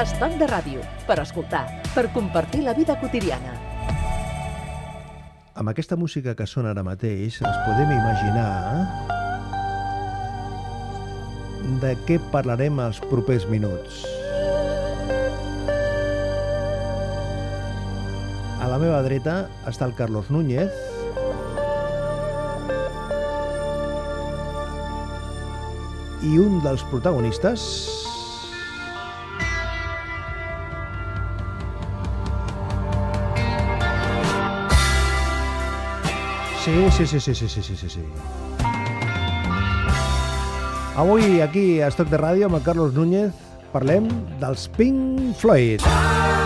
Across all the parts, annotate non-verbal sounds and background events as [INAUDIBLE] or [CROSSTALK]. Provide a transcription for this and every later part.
Estat de ràdio, per escoltar, per compartir la vida quotidiana. Amb aquesta música que sona ara mateix ens podem imaginar de què parlarem els propers minuts. A la meva dreta està el Carlos Núñez, i un dels protagonistes Sí, sí, sí, sí, sí, sí, sí, sí, sí. Avui aquí a Estoc de Ràdio amb el Carlos Núñez parlem dels Pink Floyd. Now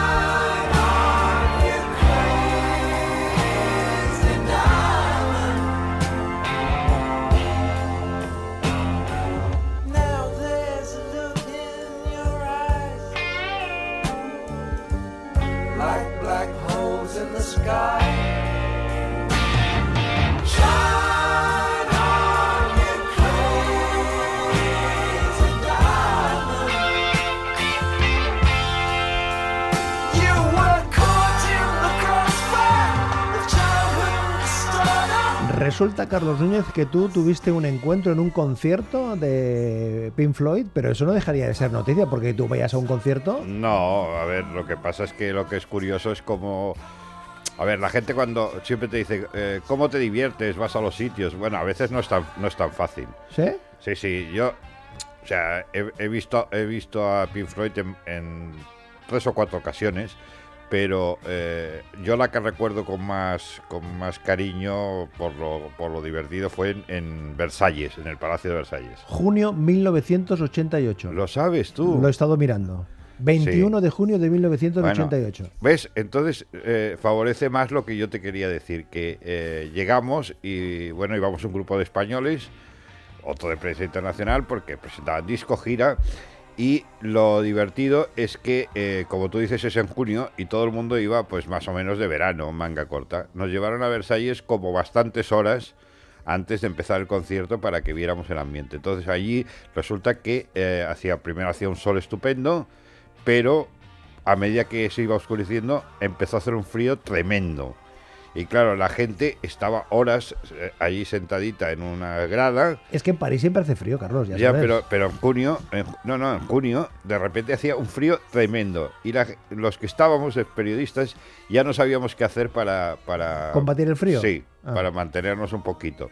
Resulta, Carlos Núñez, que tú tuviste un encuentro en un concierto de Pink Floyd, pero eso no dejaría de ser noticia, porque tú vayas a un concierto No, a ver, lo que pasa es que lo que es curioso es como... A ver, la gente cuando siempre te dice, eh, ¿cómo te diviertes? ¿Vas a los sitios? Bueno, a veces no es tan, no es tan fácil. ¿Sí? Sí, sí, yo... O sea, he, he visto, he visto a Pink Floyd en, en tres o cuatro ocasiones, pero eh, yo la que recuerdo con más, con más cariño por lo, por lo divertido fue en, en Versalles, en el Palacio de Versalles. Junio 1988. ¿Lo sabes tú? Lo he estado mirando. 21 de junio de 1988. ¿Ves? Entonces eh, favorece más lo que yo te quería decir, que eh, llegamos y bueno, íbamos un grupo de españoles, otro de prensa internacional, porque presentaban disco gira. Y lo divertido es que, eh, como tú dices, es en junio y todo el mundo iba pues más o menos de verano, manga corta. Nos llevaron a Versalles como bastantes horas antes de empezar el concierto para que viéramos el ambiente. Entonces allí resulta que eh, hacía primero hacía un sol estupendo, pero a medida que se iba oscureciendo empezó a hacer un frío tremendo. Y claro, la gente estaba horas eh, allí sentadita en una grada. Es que en París siempre hace frío, Carlos. Ya, Ya, sabes. pero, pero en junio, en no, no, en junio, de repente hacía un frío tremendo. Y la- los que estábamos, periodistas, ya no sabíamos qué hacer para... para ¿Combatir el frío? Sí, Ah. para mantenernos un poquito.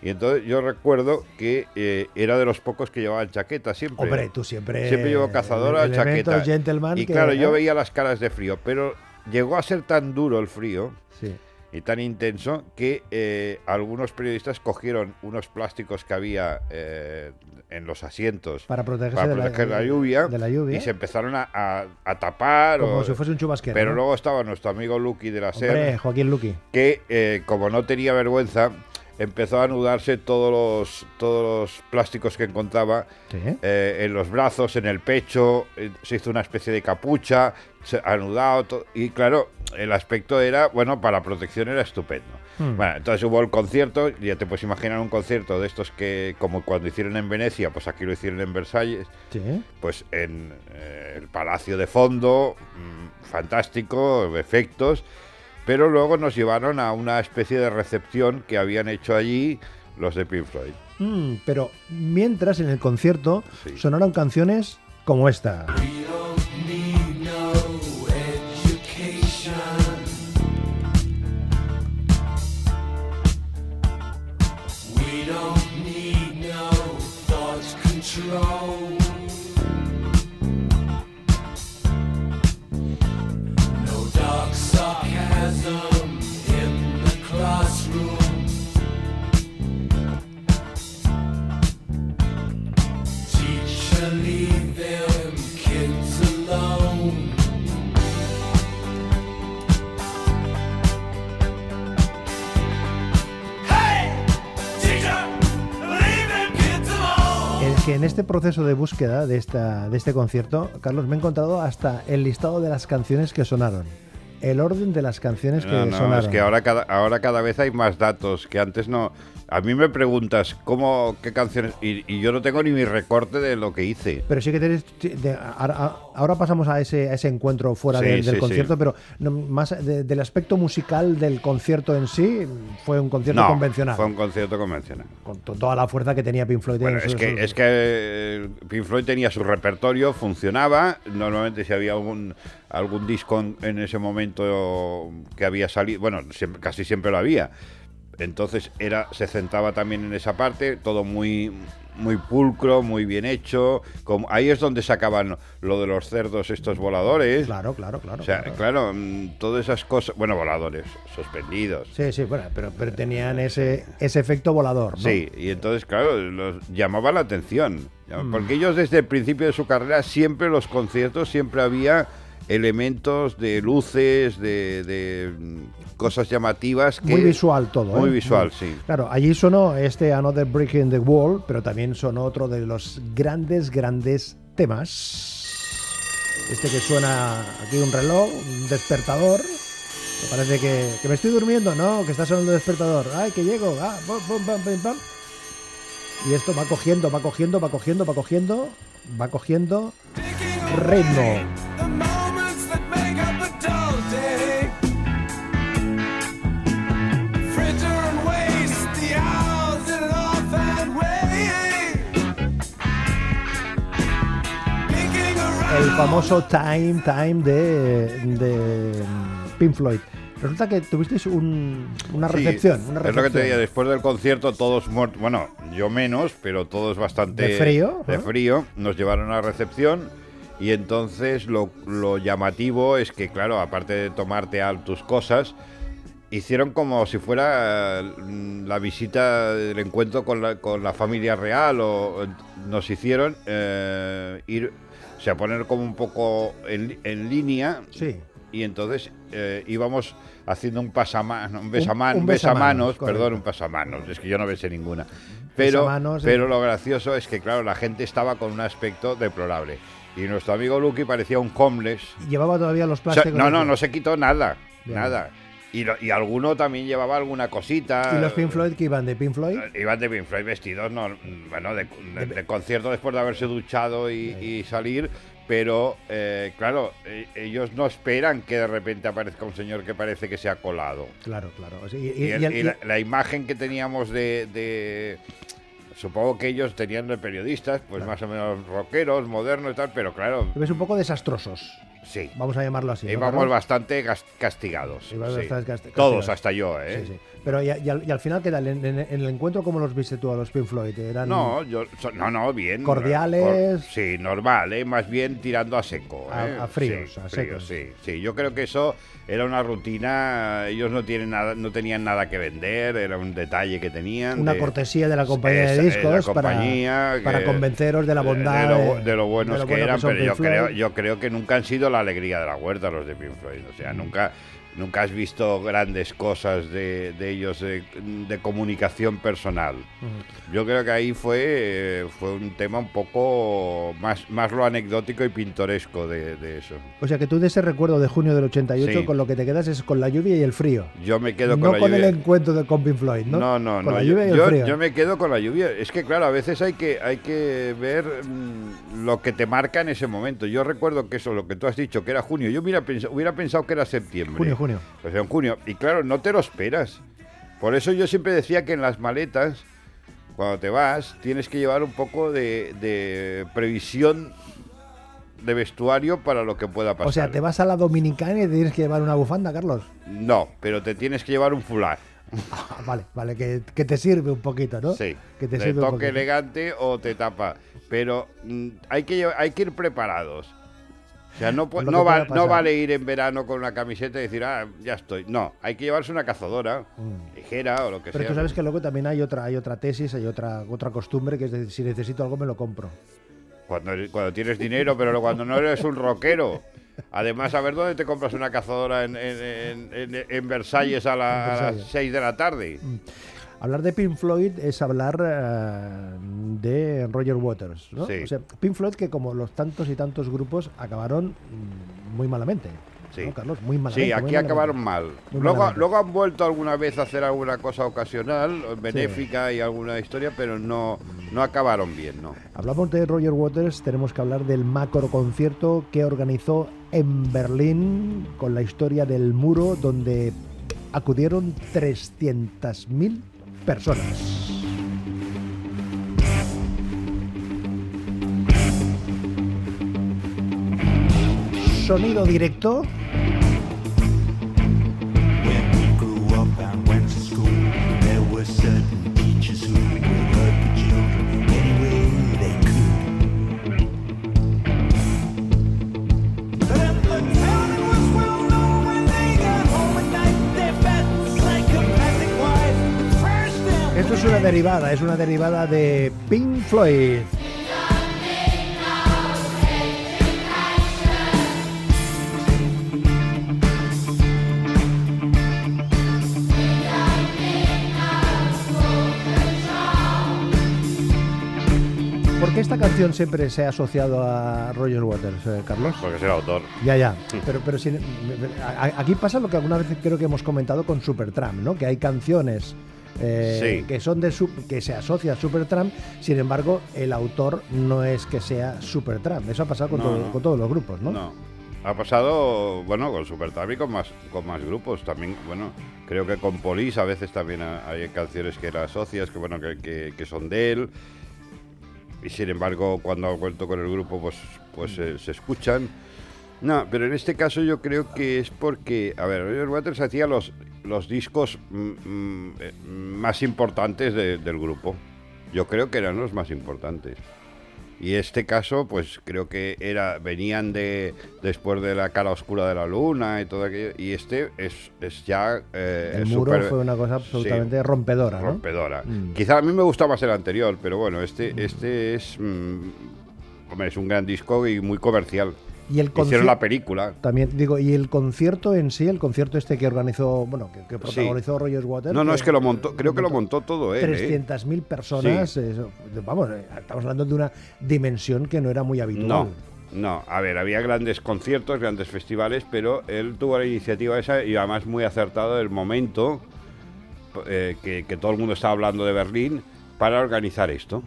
Y entonces yo recuerdo que eh, era de los pocos que llevaban chaqueta siempre. Hombre, tú siempre. Siempre llevo cazadora, elementos chaqueta. gentleman y que- claro, yo ¿eh? veía las caras de frío, pero llegó a ser tan duro el frío Sí. Y tan intenso que eh, algunos periodistas cogieron unos plásticos que había eh, en los asientos Para protegerse para de, la, proteger la, lluvia, de la lluvia. y se empezaron a, a- a tapar. Como o- si fuese un chubasquero. pero ¿no? luego estaba nuestro amigo Lucky de la SER, Joaquín Luqui. que eh, como no tenía vergüenza, empezó a anudarse todos los, todos los plásticos que encontraba Sí. eh, en los brazos, en el pecho, eh, se hizo una especie de capucha, se- anudado, y claro, el aspecto era, bueno, para protección era estupendo. Hmm. Bueno, entonces hubo el concierto, ya te puedes imaginar un concierto de estos que, como cuando hicieron en Venecia, pues aquí lo hicieron en Versalles, Sí. pues en eh, el palacio de fondo, mm, fantástico, efectos, pero luego nos llevaron a una especie de recepción que habían hecho allí los de Pink Floyd. Mm, pero mientras en el concierto Sí. sonaron canciones como esta. En este proceso de búsqueda de, esta, de este concierto, Carlos, me he encontrado hasta el listado de las canciones que sonaron. el orden de las canciones que no, sonaron. es que ahora cada, ahora cada vez hay más datos que antes no. A mí me preguntas cómo, qué canciones y, y yo no tengo ni mi recorte de lo que hice. Pero sí que tienes. de- ahora, ahora pasamos a ese, a ese encuentro fuera Sí, del- del sí, concierto, sí. pero no, más de- del aspecto musical del concierto en sí, fue un concierto No, convencional. fue un concierto convencional. Con to- toda la fuerza que tenía Pink Floyd. Bueno, en es que, es que eh, Pink Floyd tenía su repertorio, funcionaba. Normalmente si había algún, algún disco en, en ese momento que había salido, bueno, siempre- casi siempre lo había. Entonces era, se centraba también en esa parte, todo muy, muy pulcro, muy bien hecho. Como, ahí es donde sacaban lo de los cerdos estos voladores. Claro, claro, claro. O sea, claro. claro, mm, todas esas cosas, bueno, voladores, suspendidos. Sí, sí, bueno, pero, pero tenían ese, ese efecto volador. ¿no? Sí, y entonces, claro, los llamaba la atención. Mm. Porque ellos desde el principio de su carrera, siempre los conciertos, siempre había elementos de luces, de, de, mm, cosas llamativas. Que, Muy visual todo. Muy ¿eh? visual, sí. Claro, allí sonó este Another Brick in the Wall, pero también sonó otro de los grandes, grandes temas. Este que suena aquí un reloj, un despertador. Me parece que, que me estoy durmiendo, ¿no? Que está sonando el despertador. ¡Ay, que llego! ¡Ah! Y esto va cogiendo, va cogiendo, va cogiendo, va cogiendo, va cogiendo ritmo. Famoso Time, Time de, de mm, Pink Floyd. Resulta que tuvisteis un- una Sí, recepción. Es lo que te decía, después del concierto todos muertos, bueno, yo menos, pero todos bastante... ¿De frío? De frío, nos llevaron a la recepción y entonces lo, lo llamativo es que, claro, aparte de tomarte a tus cosas, hicieron como si fuera mm, la visita del encuentro con la, con la familia real o nos hicieron eh, ir, sea, poner como un poco en, en línea Sí. y entonces eh, íbamos haciendo un pasamanos, un besaman- un besamanos, besamanos, perdón, un pasamanos, es que yo no besé ninguna. Pero, Besamanos, pero lo gracioso es que, claro, la gente estaba con un aspecto deplorable. Y nuestro amigo Lucky parecía un homeless. Llevaba todavía los O sea, plásticos. no, no, no se quitó nada, Bien. nada. Y, lo- y alguno también llevaba alguna cosita. ¿Y los Pink Floyd que iban de Pink Floyd? Iban de Pink Floyd vestidos, no, bueno, de, de- de concierto después de haberse duchado y, y salir, pero eh, claro, eh, ellos no esperan que de repente aparezca un señor que parece que se ha colado. Claro, claro. O sea, y- Y, y- el- y el- y la, la imagen que teníamos de, de- Supongo que ellos tenían de periodistas, pues más o menos rockeros, modernos y tal, pero claro, ves un poco desastrosos. sí. Vamos a llamarlo así. ¿no, Íbamos Carlos? bastante castigados. Sí. bastante casti- Todos, castigados. hasta yo, ¿eh? Sí, sí. Pero y, y al, y al final, ¿qué tal? En, en- en el encuentro, ¿cómo los viste tú a los Pink Floyd? ¿Eran No, yo, so- no, no, bien. Cordiales. Cor- sí, normal, ¿eh? más bien tirando a seco. A- ¿eh? a fríos, Sí, a fríos, secos. Sí, sí, yo creo que eso era una rutina. Ellos no tienen nada, no tenían nada que vender, era un detalle que tenían. una de- cortesía de la compañía de discos compañía para, para que- convenceros de la bondad de, lo, de lo buenos de lo que bueno eran, son pero yo Floyd. creo, yo creo que nunca han sido la alegría de la huerta los de Pink Floyd. O sea, nunca, nunca has visto grandes cosas de, de ellos de, de comunicación personal. Yo creo que ahí fue, eh, fue un tema un poco más, más lo anecdótico y pintoresco de, de eso. O sea que tú de ese recuerdo de junio del 88 Sí. con lo que te quedas es con la lluvia y el frío. Yo me quedo no con la con lluvia. el encuentro de con Pink Floyd, ¿no? No, no, Con no. la yo- lluvia y el yo, frío. yo me quedo con la lluvia. Es que, claro, a veces hay que, hay que ver mm, lo que te marca en ese momento. Yo recuerdo que eso, lo que tú has dicho, que era junio. Yo hubiera pensado, hubiera pensado que era septiembre. Junio, junio. O sea, en junio. Y claro, no te lo esperas. Por eso yo siempre decía que en las maletas, cuando te vas, tienes que llevar un poco de, de previsión de vestuario para lo que pueda pasar. O sea, te vas a la Dominicana y te tienes que llevar una bufanda, Carlos. No, pero te tienes que llevar un fular. Ah, vale, vale, que, que te sirve un poquito, ¿no? Sí, que te sirve un toque poquito. elegante o te tapa. Pero mm, hay, que, hay que ir preparados. O sea, no, no, va- no vale ir en verano con una camiseta y decir, ah, ya estoy. No, hay que llevarse una cazadora ligera o lo que Mm. Pero sea. tú sabes que luego también hay otra, hay otra tesis, hay otra, otra costumbre que es decir, si necesito algo me lo compro. Cuando, cuando tienes dinero, pero cuando no eres un rockero. Además, a ver dónde te compras una cazadora en, en- en- en- en Versalles a, la- En a Versalles. las 6 de la tarde. Hablar de Pink Floyd es hablar eh, de Roger Waters, ¿no? Sí. O sea, Pink Floyd que como los tantos y tantos grupos acabaron muy malamente. Sí. ¿no, Carlos? Muy mal. Sí, aquí acabaron mal. Luego han vuelto alguna vez a hacer alguna cosa ocasional, benéfica y alguna historia, pero no, no acabaron bien, ¿no? Hablamos de Roger Waters, tenemos que hablar del macro concierto que organizó en Berlín con la historia del muro donde acudieron 300.000 personas. Sonido directo. Una derivada, es una derivada de Pink Floyd. ¿Por qué esta canción siempre se ha asociado a Roger Waters, eh, Carlos? Porque es el autor. Ya, ya. Pero, pero a- aquí pasa lo que alguna vez creo que hemos comentado con Supertramp, ¿no? Que hay canciones eh, Sí. que son de que se asocia a Supertramp, sin embargo, el autor no es que sea Supertramp. Eso ha pasado con, No, todo- no. con todos los grupos, ¿no? No. Ha pasado, bueno, con Supertramp y con más, con más grupos también. Bueno, creo que con Police a veces también ha- hay canciones que él asocias, que bueno, que, que- que son de él. Y sin embargo, cuando ha vuelto con el grupo, pues, pues eh, se escuchan. No, pero en este caso yo creo que es porque, a ver, Roger Waters hacía los, los discos mm, más importantes de- del grupo. Yo creo que eran los más importantes. Y este caso, pues creo que era venían de después de la cara oscura de la luna y todo aquello. Y este es, es ya eh, El es muro súper- fue una cosa sí, absolutamente rompedora, ¿no? rompedora. Mm. Quizá a mí me gusta más el anterior, pero bueno, este este es mm, hombre, es un gran disco y muy comercial. Y el Hicieron la película. También digo, y el concierto en sí, el concierto este que organizó, bueno, que, que protagonizó Roger Waters. No, no, es que lo montó, creo que lo montó todo él. ¿eh? 300.000 personas, eso, vamos, eh, estamos hablando de una dimensión que no era muy habitual. No, no. A ver, había grandes conciertos, grandes festivales, pero él tuvo la iniciativa esa y además muy acertado el momento eh, que, que todo el mundo estaba hablando de Berlín para organizar esto.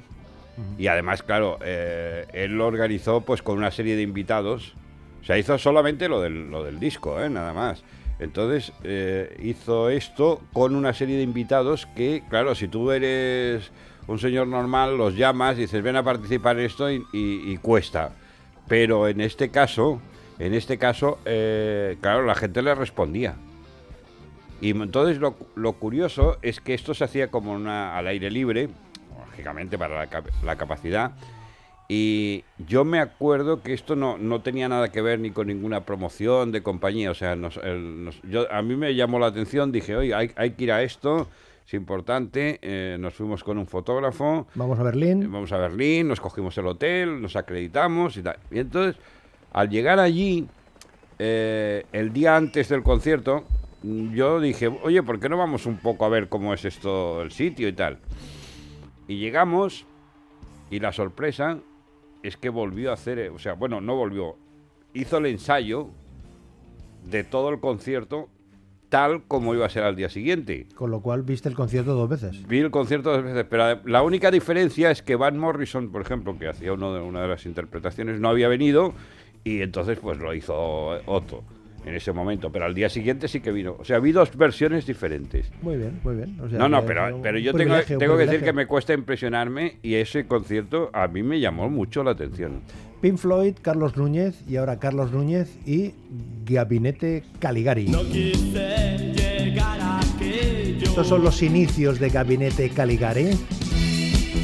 Y además, claro, eh, él lo organizó pues con una serie de invitados. O sea, hizo solamente lo del, lo del disco, ¿eh? nada más. Entonces eh, hizo esto con una serie de invitados que, claro, si tú eres un señor normal, los llamas y dices, ven a participar en esto y, y- cuesta. Pero en este caso, en este caso, eh, claro, la gente le respondía. Y entonces lo, lo curioso es que esto se hacía como una, al aire libre, lógicamente para la, cap- la capacidad. Y yo me acuerdo que esto no, no tenía nada que ver ni con ninguna promoción de compañía. O sea, nos- el- nos- yo, a mí me llamó la atención, dije, oye, hay, hay que ir a esto, es importante. eh, nos fuimos con un fotógrafo. Vamos a Berlín. Eh, Vamos a Berlín, nos cogimos el hotel, nos acreditamos y tal. Y entonces, al llegar allí, eh, el día antes del concierto, yo dije, oye, ¿por qué no vamos un poco a ver cómo es esto, el sitio y tal? Y llegamos, y la sorpresa es que volvió a hacer, eh, o sea, bueno, no volvió, hizo el ensayo de todo el concierto tal como iba a ser al día siguiente. Con lo cual viste el concierto dos veces. Vi el concierto dos veces, pero la única diferencia es que Van Morrison, por ejemplo, que hacía uno de, una de las interpretaciones, no había venido y entonces pues lo hizo Otto en ese momento, pero al día siguiente sí que vino. O sea, vi dos versiones diferentes. Muy bien, muy bien. O sea, No, no, pero, pero yo tengo, tengo que decir que me cuesta impresionarme y ese concierto a mí me llamó mucho la atención. Pink Floyd, Carlos Núñez y ahora Carlos Núñez y Gabinete Caligari. No quise llegar a aquello, Estos son los inicios de Gabinete Caligari,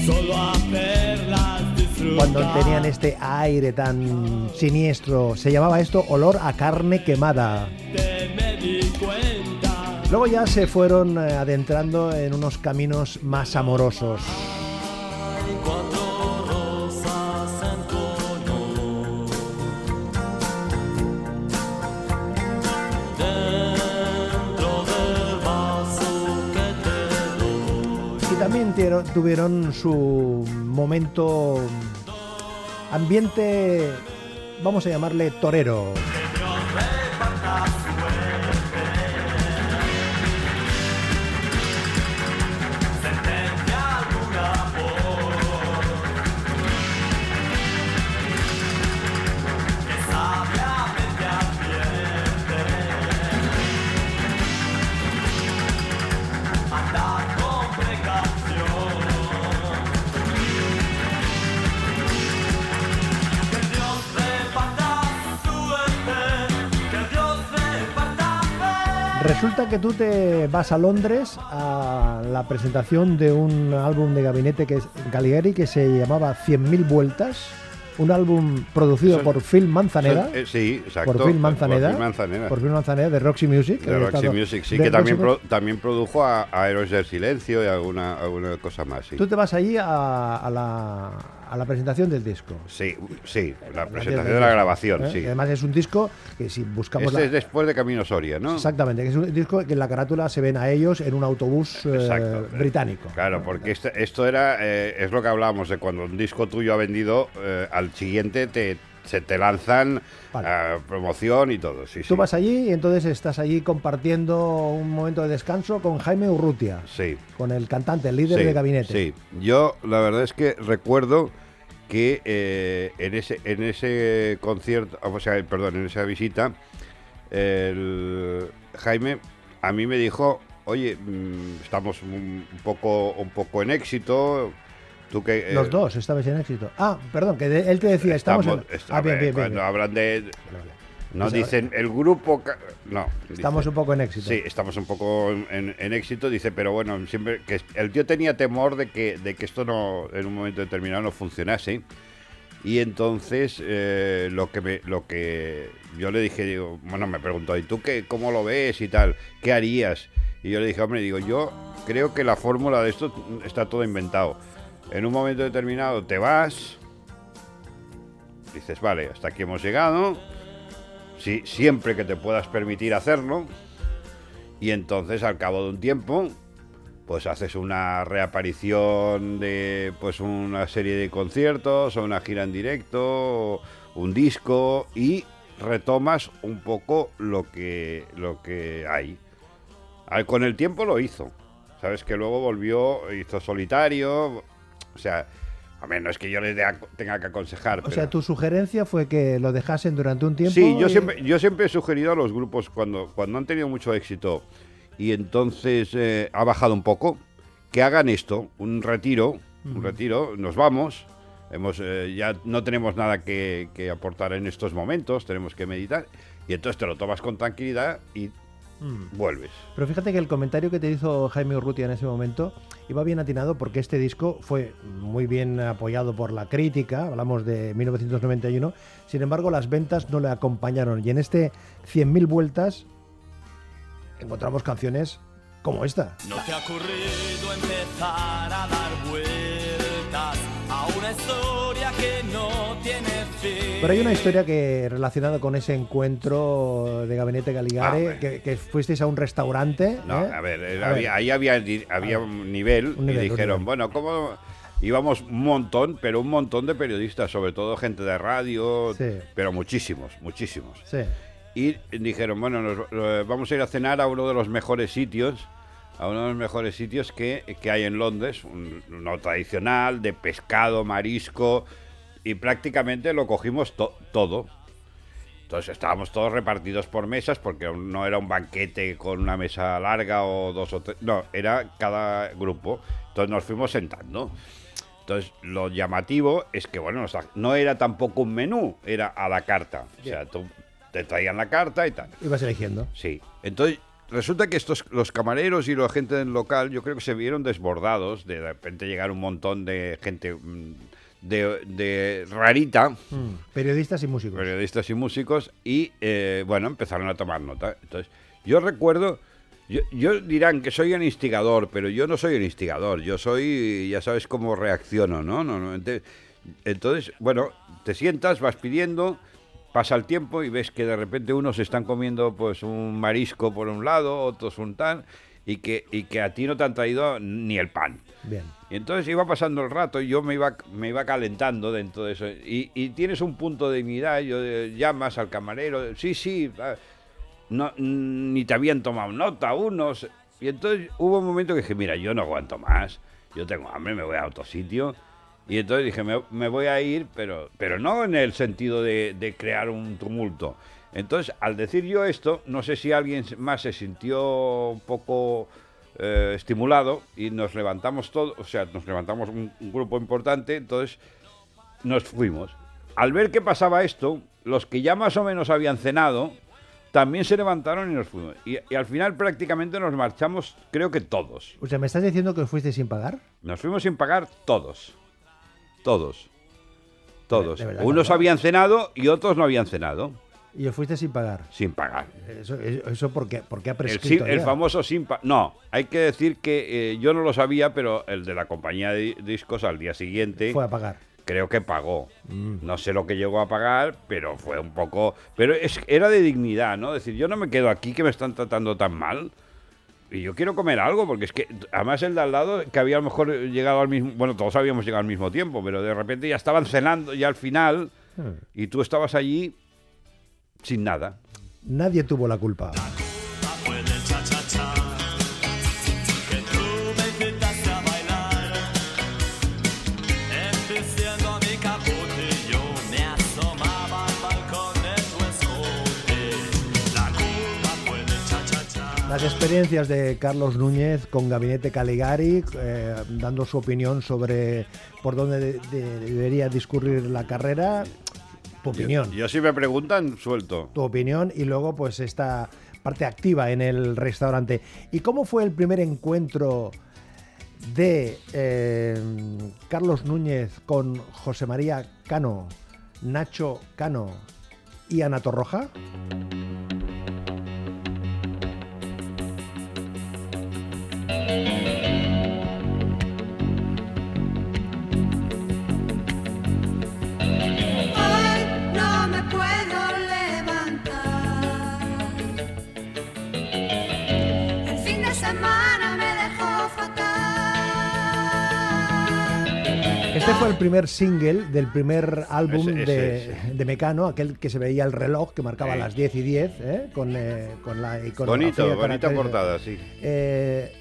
solo disfrutar. Cuando tenían este aire tan siniestro. Se llamaba esto olor a carne quemada. Luego ya se fueron eh, adentrando en unos caminos más amorosos. También tuvieron su momento ambiente, vamos a llamarle torero. Resulta que tú te vas a Londres a la presentación de un álbum de gabinete que es Caligari que se llamaba 100.000 vueltas, un álbum producido por Phil Manzanera. Eh, sí, exacto. por Phil Manzanera, Por Phil Manzanera. por Phil Manzanera de Roxy Music. de Roxy estado- Music, sí, que también, pro- también produjo a, a Héroes del Silencio y alguna, alguna cosa más, sí. Tú te vas allí a, a la, a la presentación del disco. Sí, sí, la del presentación de la grabación, ¿eh? sí. Y además es un disco que si buscamos Este la- es después de Camino Soria, ¿no? Exactamente, que es un disco que en la carátula se ven a ellos en un autobús eh, británico. Claro, porque este- esto era, eh, es lo que hablábamos de cuando un disco tuyo ha vendido, eh, al siguiente te, se te lanzan Vale. eh, promoción y todo. Sí, Tú sí. vas allí y entonces estás allí compartiendo un momento de descanso con Jaime Urrutia, Sí. con el cantante, el líder sí, de gabinete. Sí, yo la verdad es que recuerdo que eh, en ese en ese concierto, o sea, perdón, en esa visita, el Jaime a mí me dijo, oye, mm, estamos un poco un poco en éxito, tú que eh, Los dos estabais en éxito. Ah, perdón, que de- él te decía, estamos, en... Ah, bien, bien, bien, cuando hablan de Vale, vale. no Pues, dicen el grupo no Estamos un poco en éxito. Sí, estamos un poco en éxito, dice, pero bueno, siempre que el tío tenía temor de que, de que esto no, en un momento determinado no funcionase. Y entonces eh, lo que me, lo que yo le dije, digo, bueno, me preguntó, ¿y tú qué, cómo lo ves y tal? ¿Qué harías? Y yo le dije, hombre, digo, yo creo que la fórmula de esto está todo inventado. En un momento determinado te vas, dices, vale, hasta aquí hemos llegado, sí, siempre que te puedas permitir hacerlo, y entonces al cabo de un tiempo pues haces una reaparición de pues una serie de conciertos o una gira en directo un disco y retomas un poco lo que lo que hay. Con el tiempo lo hizo. Sabes que luego volvió hizo solitario o sea a no es que yo les tenga que aconsejar O pero- sea, tu sugerencia fue que lo dejasen durante un tiempo. Sí, yo y- siempre, yo siempre he sugerido a los grupos cuando, cuando han tenido mucho éxito y entonces eh, ha bajado un poco, que hagan esto, un retiro, un retiro, nos vamos, hemos, eh, ya no tenemos nada que, que aportar en estos momentos, tenemos que meditar y entonces te lo tomas con tranquilidad y Mm. vuelves. Pero fíjate que el comentario que te hizo Jaime Urrutia en ese momento iba bien atinado porque este disco fue muy bien apoyado por la crítica, hablamos de 1991, sin embargo las ventas no le acompañaron y en este 100.000 vueltas encontramos canciones como esta. ¿No te ha ocurrido empezar a dar vueltas a una historia que no tiene? Pero hay una historia que relacionada con ese encuentro de Gabinete Galigare, Ah, que, que fuisteis a un restaurante. No, ¿eh? a ver, A había- ahí había, había un nivel Un nivel, y dijeron, nivel. bueno, ¿cómo...? Íbamos un montón, pero un montón de periodistas, sobre todo gente de radio, Sí. pero muchísimos, muchísimos. Sí. Y dijeron, bueno, nos, vamos a ir a cenar a uno de los mejores sitios, a uno de los mejores sitios que, que hay en Londres, un- uno tradicional, de pescado, marisco, y prácticamente lo cogimos to- todo. Entonces estábamos todos repartidos por mesas, porque no era un banquete con una mesa larga o dos o tres, no, era cada grupo. Entonces nos fuimos sentando. Entonces, lo llamativo es que, bueno, no era tampoco un menú, era a la carta. O sea, tú te traían la carta y tal. Ibas eligiendo. Sí. Entonces, resulta que estos, los camareros y la gente del local, yo creo que se vieron desbordados de de repente llegar un montón de gente mm, de, de rarita, Mm, Periodistas y músicos. periodistas y músicos, y eh, bueno, empezaron a tomar nota. Entonces, yo recuerdo, yo, yo dirán que soy un instigador, pero yo no soy un instigador, yo soy, ya sabes cómo reacciono, ¿no? Normalmente, entonces, bueno, te sientas, vas pidiendo, pasa el tiempo y ves que de repente unos están comiendo pues un marisco por un lado, otros un tal, y que, y que a ti no te han traído ni el pan. Bien. Entonces iba pasando el rato y yo me iba, me iba calentando dentro de eso. Y, tienes un punto de dignidad, yo, llamas al camarero, sí, sí, ni te habían tomado nota unos. Y entonces hubo un momento que dije, mira, yo no aguanto más, yo tengo hambre, me voy a otro sitio. Y entonces dije, me, voy a ir, pero, pero no en el sentido de crear un tumulto. Entonces, al decir yo esto, no sé si alguien más se sintió un poco eh, estimulado y nos levantamos todos, o sea, nos levantamos un, un grupo importante, entonces nos fuimos. Al ver que pasaba esto, los que ya más o menos habían cenado, también se levantaron y nos fuimos. Y, y al final prácticamente nos marchamos, creo que todos. O sea, ¿me estás diciendo que os fuiste sin pagar? Nos fuimos sin pagar todos. Todos. Todos. Unos habían cenado y otros no habían cenado. Y os fuiste sin pagar. Sin pagar. Eso, eso ¿por qué? ¿Por qué ha El, prescrito el ya? famoso sin pa- No, hay que decir que eh, yo no lo sabía, pero el de la compañía de discos al día siguiente Fue a pagar. creo que pagó. Mm. No sé lo que llegó a pagar, pero fue un poco... Pero es, era de dignidad, ¿no? Es decir, yo no me quedo aquí que me están tratando tan mal. Y yo quiero comer algo, porque es que además el de al lado, que había a lo mejor llegado al mismo... Bueno, todos habíamos llegado al mismo tiempo, pero de repente ya estaban cenando ya al final Hmm. y tú estabas allí sin nada. Nadie tuvo la culpa. Las experiencias de Carlos Núñez con Gabinete Caligari, eh, dando su opinión sobre por dónde de- de- debería discurrir la carrera. Tu opinión. Yo si me preguntan, suelto. tu opinión y luego pues esta parte activa en el restaurante. ¿Y cómo fue el primer encuentro de eh, Carlos Núñez con José María Cano, Nacho Cano y Ana Torroja? Fue el primer single del primer álbum Ese- ese, de, ese. de Mecano, aquel que se veía el reloj que marcaba Sí. las 10 y 10, ¿eh? con, eh, con la iconografía Bonito, bonita portada, sí. Eh,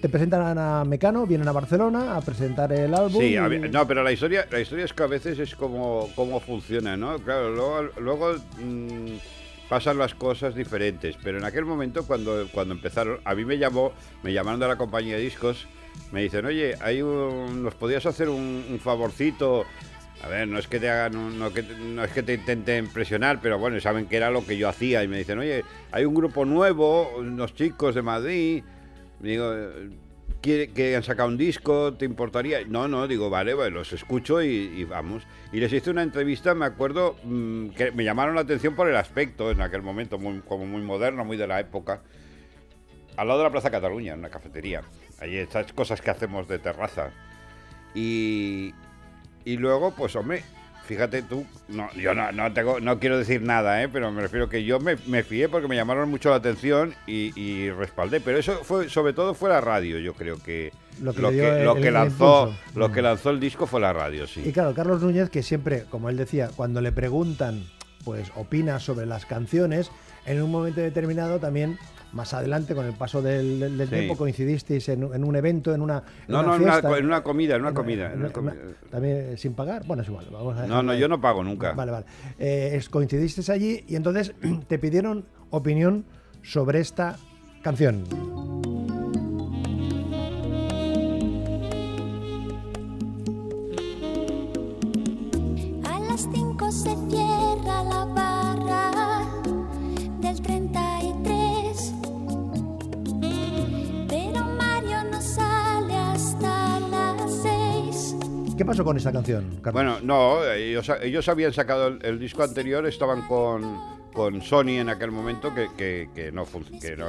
te presentan a Mecano, vienen a Barcelona a presentar el álbum. Sí, y- a ver, no, pero la historia, la historia es que a veces es como cómo funciona, ¿no? Claro, luego, luego mm, pasan las cosas diferentes, pero en aquel momento cuando, cuando empezaron, a mí me llamó, me llamaron de la compañía de discos, me dicen, oye, hay un, nos podías hacer un, favorcito. A ver, no es que te hagan, un- no, que, es que te intenten presionar, pero bueno, saben que era lo que yo hacía y me dicen, oye, hay un grupo nuevo, unos chicos de Madrid, digo, quiere que han sacado un disco, ¿te importaría? No, no, digo, vale, bueno, los escucho y, y vamos. Y les hice una entrevista, me acuerdo, mm, que me llamaron la atención por el aspecto en aquel momento, muy, como muy moderno, muy de la época. Al lado de la Plaza Cataluña, en una cafetería. Allí estas cosas que hacemos de terraza. Y, y luego, pues hombre, fíjate tú, no, yo no, no, tengo, no quiero decir nada, ¿eh? pero me refiero que yo me, me fié porque me llamaron mucho la atención y, y respaldé. Pero eso fue, sobre todo fue la radio, yo creo que Lo que lo que, el- lo que lanzó, lo Mm. que lanzó el disco fue la radio, sí. Y claro, Carlos Núñez, que siempre, como él decía, cuando le preguntan, pues opina sobre las canciones, en un momento determinado también, más adelante, con el paso del, del- del Sí. tiempo, coincidisteis en, en un evento, en una. en No, una no, en una, en una comida, en una comida. una también eh, sin pagar. Bueno, es igual. Vamos a No, no, yo no pago nunca. Vale, vale. Eh, coincidisteis allí y entonces [CLEARS THROAT] te pidieron opinión sobre esta canción. ¿Qué pasó con esta canción, Carlos? Bueno, no, ellos, ellos habían sacado el, el disco anterior, estaban con, con Sony en aquel momento que, que- que no, que no,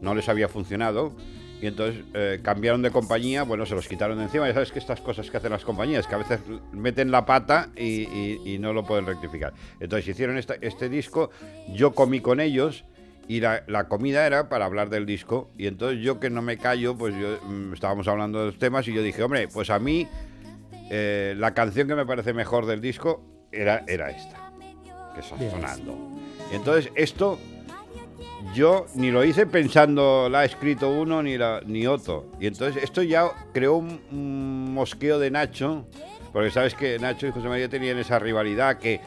no les había funcionado. Y entonces eh, cambiaron de compañía, bueno, se los quitaron de encima. Ya sabes que estas cosas que hacen las compañías, que a veces meten la pata y, y- y no lo pueden rectificar. Entonces hicieron esta- este disco, yo comí con ellos y la, la comida era para hablar del disco. Y entonces yo que no me callo, pues yo mm, estábamos hablando de los temas y yo dije, hombre, pues a mí eh, la canción que me parece mejor del disco era, era esta, que está Bien. sonando. Y entonces esto yo ni lo hice pensando la ha escrito uno ni, la, ni otro. Y entonces esto ya creó un, un mosqueo de Nacho, porque sabes que Nacho y José María tenían esa rivalidad que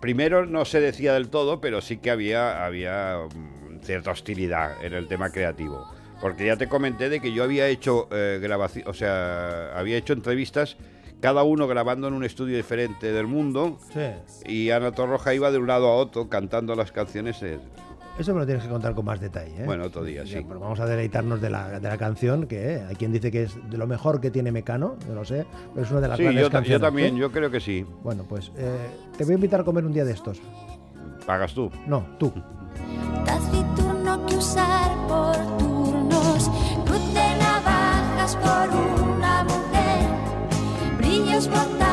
primero no se decía del todo, pero sí que había, había mm, cierta hostilidad en el tema creativo. Porque ya te comenté de que yo había hecho grabación, o sea, había hecho entrevistas cada uno grabando en un estudio diferente del mundo. Sí. Y Ana Torroja iba de un lado a otro cantando las canciones. de- Eso me lo tienes que contar con más detalle. ¿eh? Bueno, otro día, Ya, sí. pero vamos a deleitarnos de la, de la canción, que eh, hay quien dice que es de lo mejor que tiene Mecano, yo lo sé, pero es una de las Sí, grandes yo, yo también, yo creo que sí. Bueno, pues eh, te voy a invitar a comer un día de estos. Pagas tú. No, tú. Che usare but